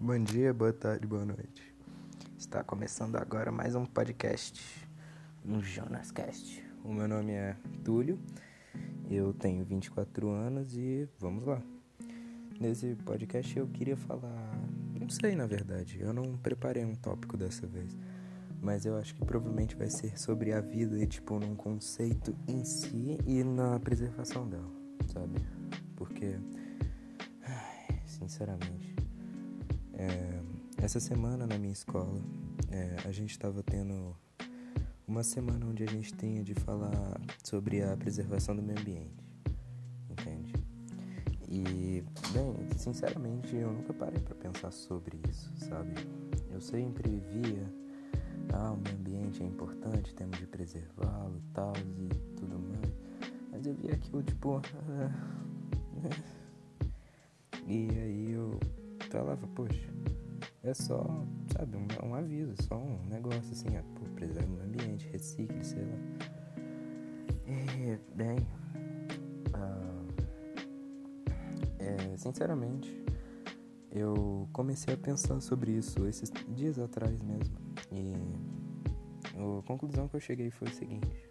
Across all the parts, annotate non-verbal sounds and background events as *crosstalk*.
Bom dia, boa tarde, boa noite. Está começando agora mais um podcast no Jonas Cast. O meu nome é Túlio, eu tenho 24 anos e vamos lá. Nesse podcast eu queria falar, não sei na verdade, eu não preparei um tópico dessa vez, mas eu acho que provavelmente vai ser sobre a vida e tipo num conceito em si e na preservação dela, sabe? Porque sinceramente. É, essa semana na minha escola, é, a gente estava tendo uma semana onde a gente tinha de falar sobre a preservação do meio ambiente, entende? E, bem, sinceramente, eu nunca parei para pensar sobre isso, sabe? Eu sempre via, ah, o meio ambiente é importante, temos de preservá-lo e tal, e tudo mais. Mas eu via aquilo, tipo, ah, e aí eu falava, poxa, é só, sabe, um, um aviso, só um negócio assim, ah, pô, preserva o ambiente, recicle, sei lá. E, bem, ah, é, sinceramente, eu comecei a pensar sobre isso esses dias atrás mesmo. E a conclusão que eu cheguei foi o seguinte: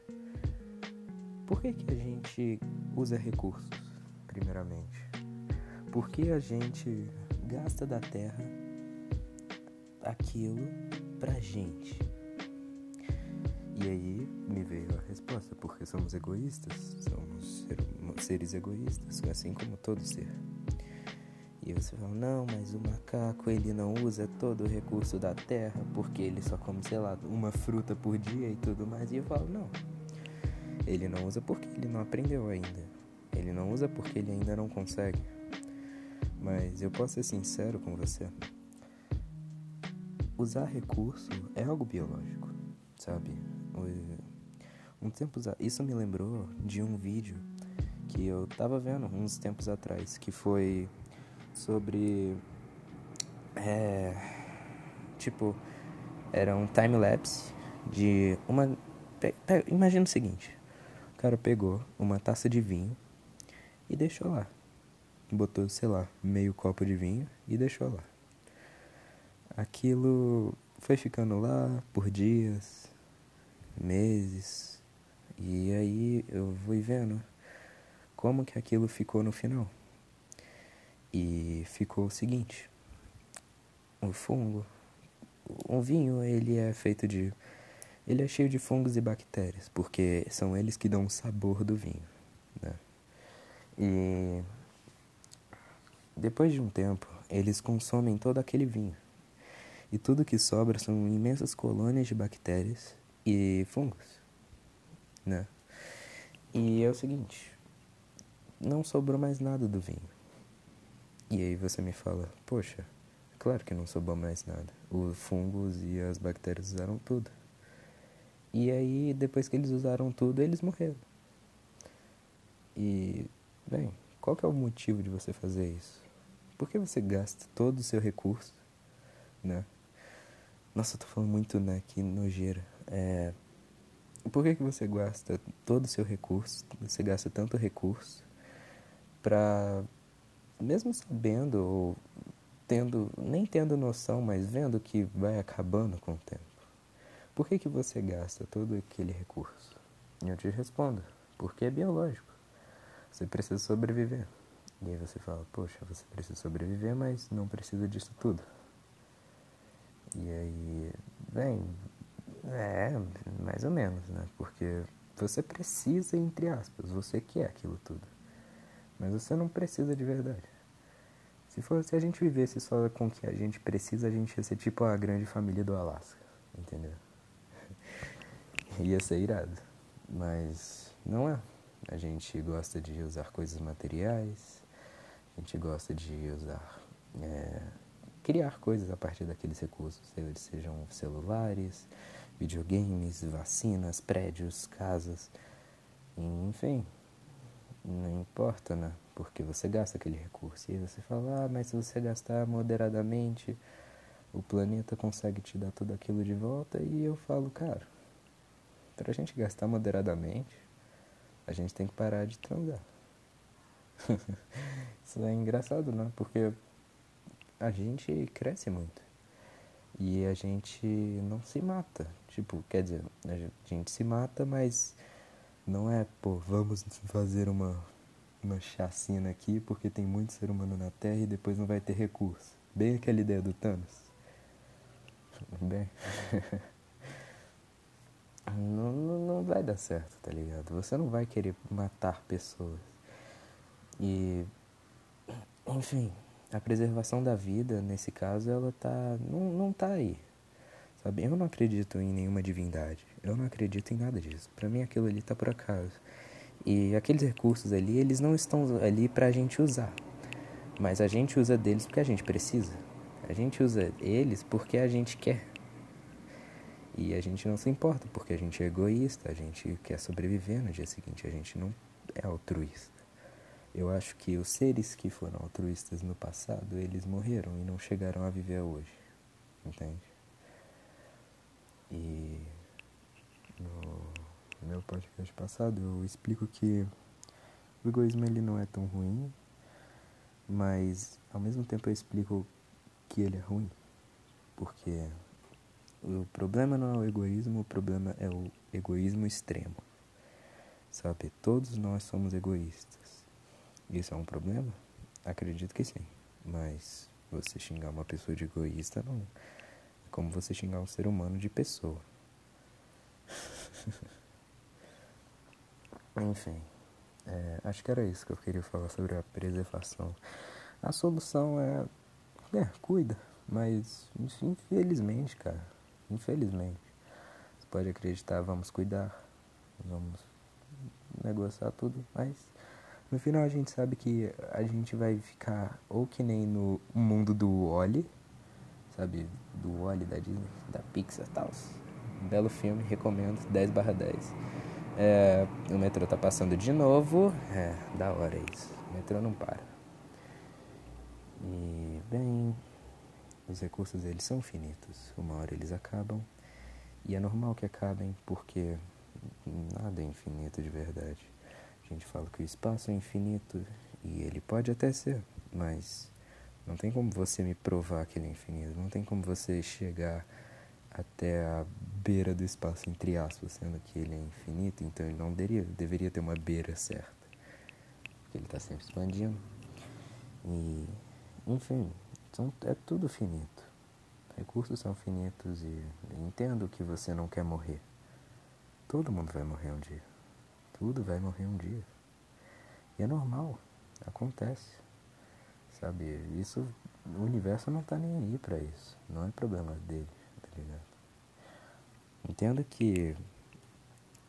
por que, que a gente usa recursos, primeiramente? Porque a gente gasta da terra aquilo pra gente. E aí me veio a resposta, porque somos egoístas, somos seres egoístas, assim como todo ser. E você fala, não, mas o macaco ele não usa todo o recurso da terra porque ele só come, sei lá, uma fruta por dia e tudo mais. E eu falo, não. Ele não usa porque ele não aprendeu ainda. Ele não usa porque ele ainda não consegue. Mas eu posso ser sincero com você. Usar recurso é algo biológico, sabe? Um tempo isso me lembrou de um vídeo que eu tava vendo uns tempos atrás, que foi sobre é, tipo era um time lapse de uma imagina o seguinte, o cara pegou uma taça de vinho e deixou lá botou, sei lá, meio copo de vinho e deixou lá. Aquilo foi ficando lá por dias, meses, e aí eu fui vendo como que aquilo ficou no final. E ficou o seguinte: o fungo, o vinho, ele é feito de ele é cheio de fungos e bactérias, porque são eles que dão o sabor do vinho, né? E depois de um tempo, eles consomem todo aquele vinho. E tudo que sobra são imensas colônias de bactérias e fungos, né? E é o seguinte, não sobrou mais nada do vinho. E aí você me fala, poxa, claro que não sobrou mais nada. Os fungos e as bactérias usaram tudo. E aí, depois que eles usaram tudo, eles morreram. E, bem, qual que é o motivo de você fazer isso? Por que você gasta todo o seu recurso, né? Nossa, eu tô falando muito, né? Que nojeira. É... Por que, que você gasta todo o seu recurso, você gasta tanto recurso pra, mesmo sabendo ou tendo, nem tendo noção, mas vendo que vai acabando com o tempo, por que, que você gasta todo aquele recurso? Eu te respondo, porque é biológico. Você precisa sobreviver. E aí você fala, poxa, você precisa sobreviver, mas não precisa disso tudo. E aí, bem, é, mais ou menos, né? Porque você precisa, entre aspas, você quer aquilo tudo. Mas você não precisa de verdade. Se fosse a gente vivesse só com o que a gente precisa, a gente ia ser tipo a grande família do Alasca, entendeu? *laughs* ia ser irado. Mas não é. A gente gosta de usar coisas materiais, a gente gosta de usar, é, criar coisas a partir daqueles recursos, sejam celulares, videogames, vacinas, prédios, casas, enfim, não importa, né? Porque você gasta aquele recurso. E você fala, ah, mas se você gastar moderadamente, o planeta consegue te dar tudo aquilo de volta. E eu falo, cara, pra gente gastar moderadamente, a gente tem que parar de transar. *laughs* Isso é engraçado, né? Porque a gente cresce muito. E a gente não se mata. Tipo, quer dizer, a gente se mata, mas não é, pô, vamos fazer uma, uma chacina aqui porque tem muito ser humano na Terra e depois não vai ter recurso. Bem aquela ideia do Thanos. Bem. *laughs* vai dar certo, tá ligado? Você não vai querer matar pessoas. E. Enfim, a preservação da vida, nesse caso, ela tá. Não, não tá aí. Sabe? Eu não acredito em nenhuma divindade. Eu não acredito em nada disso. Para mim aquilo ali tá por acaso. E aqueles recursos ali, eles não estão ali pra gente usar. Mas a gente usa deles porque a gente precisa. A gente usa eles porque a gente quer. E a gente não se importa porque a gente é egoísta, a gente quer sobreviver no dia seguinte, a gente não é altruísta. Eu acho que os seres que foram altruístas no passado, eles morreram e não chegaram a viver hoje. Entende? E no meu podcast passado eu explico que o egoísmo ele não é tão ruim, mas ao mesmo tempo eu explico que ele é ruim, porque o problema não é o egoísmo, o problema é o egoísmo extremo. Sabe, todos nós somos egoístas. Isso é um problema? Acredito que sim, mas você xingar uma pessoa de egoísta não como você xingar um ser humano de pessoa. *laughs* Enfim, é, acho que era isso que eu queria falar sobre a preservação. A solução é, é cuida, mas infelizmente, cara, infelizmente, você pode acreditar, vamos cuidar, vamos negociar tudo, mas no final a gente sabe que a gente vai ficar ou que nem no mundo do Oli, sabe, do Wally da Disney, da Pixar e tal. Belo filme, recomendo, 10 barra 10. É, o metrô tá passando de novo, é, da hora isso. O metrô não para. E, bem, os recursos eles são finitos, uma hora eles acabam. E é normal que acabem porque nada é infinito de verdade. A gente fala que o espaço é infinito e ele pode até ser, mas não tem como você me provar que ele é infinito. Não tem como você chegar até a beira do espaço, entre aspas, sendo que ele é infinito. Então ele não deveria, deveria ter uma beira certa. Porque ele está sempre expandindo. E, enfim, é tudo finito. Recursos são finitos e entendo que você não quer morrer. Todo mundo vai morrer um dia. Tudo vai morrer um dia. E é normal. Acontece. Sabe? Isso, o universo não tá nem aí pra isso. Não é problema dele, tá ligado? Entenda que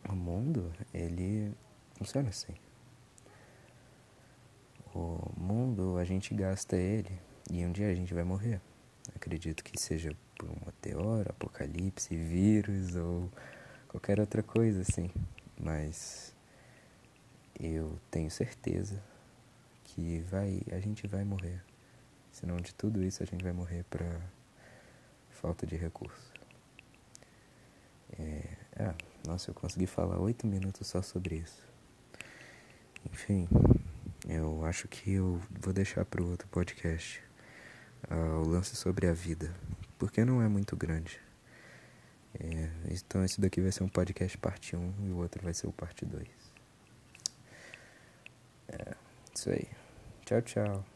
o mundo, ele funciona assim. O mundo, a gente gasta ele e um dia a gente vai morrer. Acredito que seja por um meteoro, apocalipse, vírus ou qualquer outra coisa assim. Mas eu tenho certeza que vai, a gente vai morrer. Senão de tudo isso a gente vai morrer para falta de recurso. É, ah, nossa, eu consegui falar oito minutos só sobre isso. Enfim, eu acho que eu vou deixar para outro podcast sobre a vida, porque não é muito grande. É, então esse daqui vai ser um podcast parte 1 e o outro vai ser o parte 2. É, isso aí. Tchau, tchau.